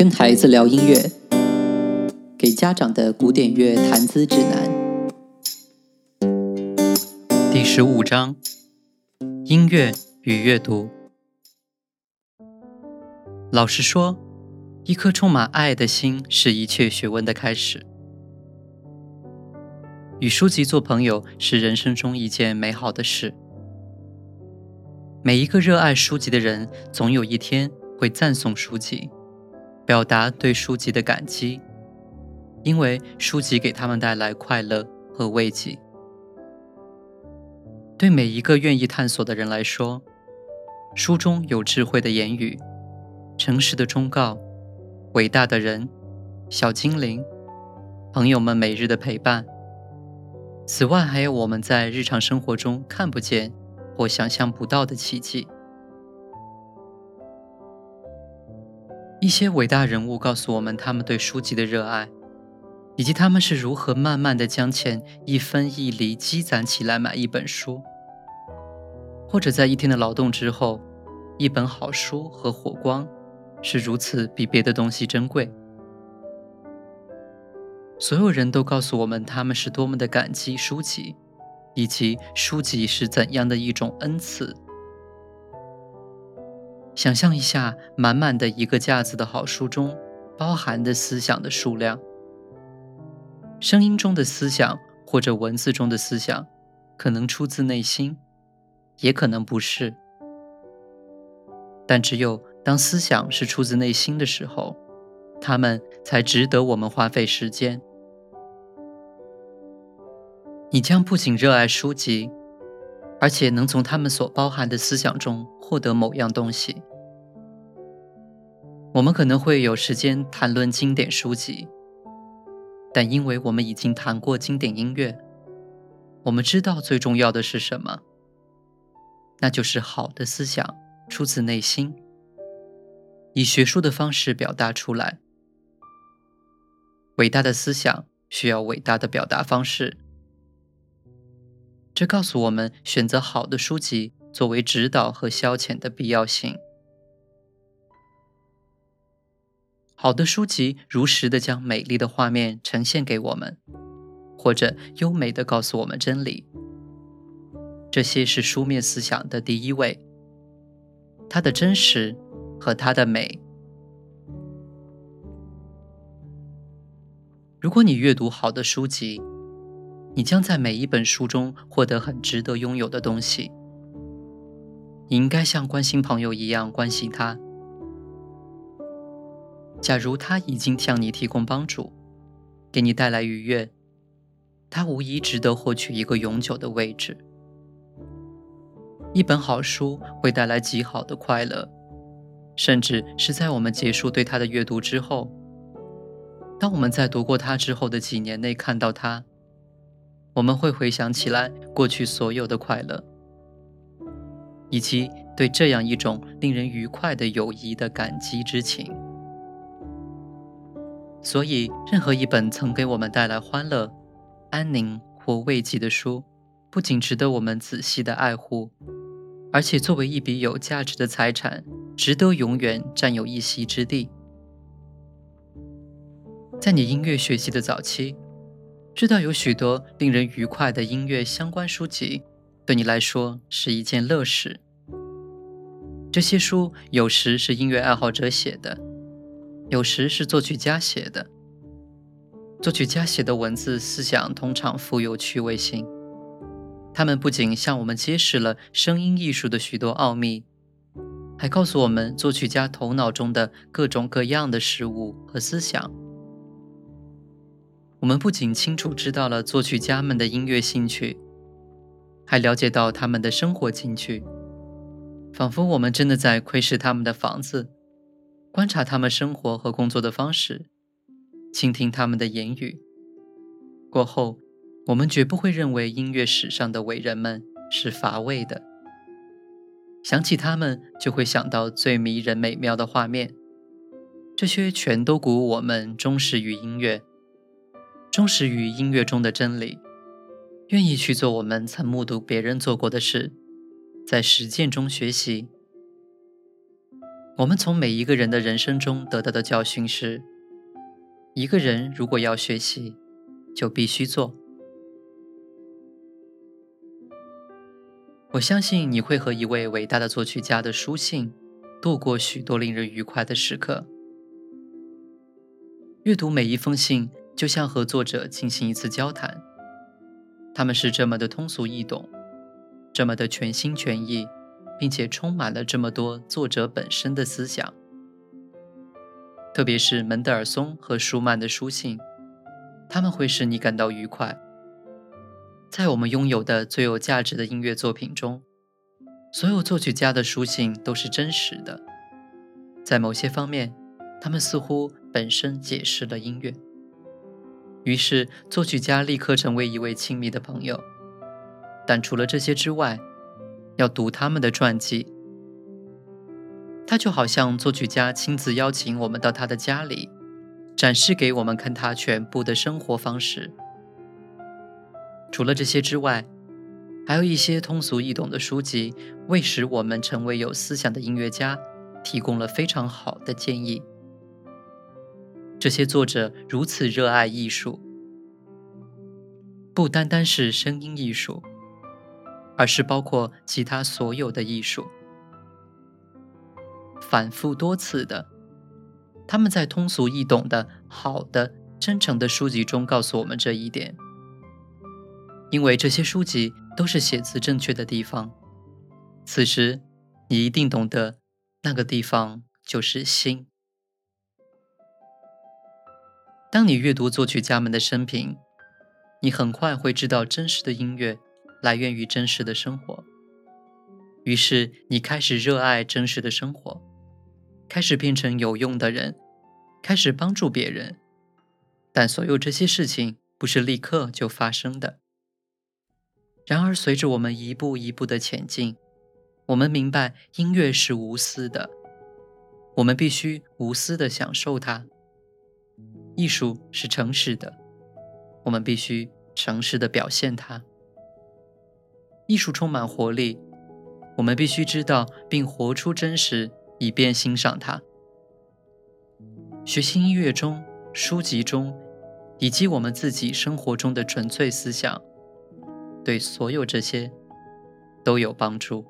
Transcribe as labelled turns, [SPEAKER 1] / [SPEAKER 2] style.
[SPEAKER 1] 跟孩子聊音乐，给家长的古典乐谈资指南。
[SPEAKER 2] 第十五章：音乐与阅读。老实说，一颗充满爱的心是一切学问的开始。与书籍做朋友是人生中一件美好的事。每一个热爱书籍的人，总有一天会赞颂书籍。表达对书籍的感激，因为书籍给他们带来快乐和慰藉。对每一个愿意探索的人来说，书中有智慧的言语、诚实的忠告、伟大的人、小精灵、朋友们每日的陪伴。此外，还有我们在日常生活中看不见或想象不到的奇迹。一些伟大人物告诉我们他们对书籍的热爱，以及他们是如何慢慢的将钱一分一厘积攒起来买一本书，或者在一天的劳动之后，一本好书和火光是如此比别的东西珍贵。所有人都告诉我们他们是多么的感激书籍，以及书籍是怎样的一种恩赐。想象一下，满满的一个架子的好书中，包含的思想的数量。声音中的思想，或者文字中的思想，可能出自内心，也可能不是。但只有当思想是出自内心的时候，它们才值得我们花费时间。你将不仅热爱书籍，而且能从他们所包含的思想中获得某样东西。我们可能会有时间谈论经典书籍，但因为我们已经谈过经典音乐，我们知道最重要的是什么，那就是好的思想出自内心，以学术的方式表达出来。伟大的思想需要伟大的表达方式，这告诉我们选择好的书籍作为指导和消遣的必要性。好的书籍如实的将美丽的画面呈现给我们，或者优美的告诉我们真理。这些是书面思想的第一位，它的真实和它的美。如果你阅读好的书籍，你将在每一本书中获得很值得拥有的东西。你应该像关心朋友一样关心他。假如他已经向你提供帮助，给你带来愉悦，他无疑值得获取一个永久的位置。一本好书会带来极好的快乐，甚至是在我们结束对它的阅读之后，当我们在读过它之后的几年内看到它，我们会回想起来过去所有的快乐，以及对这样一种令人愉快的友谊的感激之情。所以，任何一本曾给我们带来欢乐、安宁或慰藉的书，不仅值得我们仔细的爱护，而且作为一笔有价值的财产，值得永远占有一席之地。在你音乐学习的早期，知道有许多令人愉快的音乐相关书籍，对你来说是一件乐事。这些书有时是音乐爱好者写的。有时是作曲家写的。作曲家写的文字思想通常富有趣味性，他们不仅向我们揭示了声音艺术的许多奥秘，还告诉我们作曲家头脑中的各种各样的事物和思想。我们不仅清楚知道了作曲家们的音乐兴趣，还了解到他们的生活情趣，仿佛我们真的在窥视他们的房子。观察他们生活和工作的方式，倾听他们的言语。过后，我们绝不会认为音乐史上的伟人们是乏味的。想起他们，就会想到最迷人美妙的画面。这些全都鼓舞我们忠实于音乐，忠实于音乐中的真理，愿意去做我们曾目睹别人做过的事，在实践中学习。我们从每一个人的人生中得到的教训是：一个人如果要学习，就必须做。我相信你会和一位伟大的作曲家的书信度过许多令人愉快的时刻。阅读每一封信，就像和作者进行一次交谈。他们是这么的通俗易懂，这么的全心全意，并且充满了这么多作者本身的思想。特别是门德尔松和舒曼的书信，他们会使你感到愉快。在我们拥有的最有价值的音乐作品中，所有作曲家的书信都是真实的。在某些方面，他们似乎本身解释了音乐。于是，作曲家立刻成为一位亲密的朋友。但除了这些之外，要读他们的传记，他就好像作曲家亲自邀请我们到他的家里，展示给我们看他全部的生活方式。除了这些之外，还有一些通俗易懂的书籍，为使我们成为有思想的音乐家提供了非常好的建议。这些作者如此热爱艺术，不单单是声音艺术，而是包括其他所有的艺术。反复多次的，他们在通俗易懂的、好的、真诚的书籍中告诉我们这一点。因为这些书籍都是写字正确的地方，此时你一定懂得，那个地方就是心。当你阅读作曲家们的生平，你很快会知道真实的音乐来源于真实的生活。于是你开始热爱真实的生活，开始变成有用的人，开始帮助别人。但所有这些事情不是立刻就发生的。然而，随着我们一步一步的前进，我们明白音乐是无私的，我们必须无私的享受它。艺术是诚实的，我们必须诚实的表现它。艺术充满活力，我们必须知道并活出真实，以便欣赏它。学习音乐中、书籍中，以及我们自己生活中的纯粹思想。对所有这些都有帮助。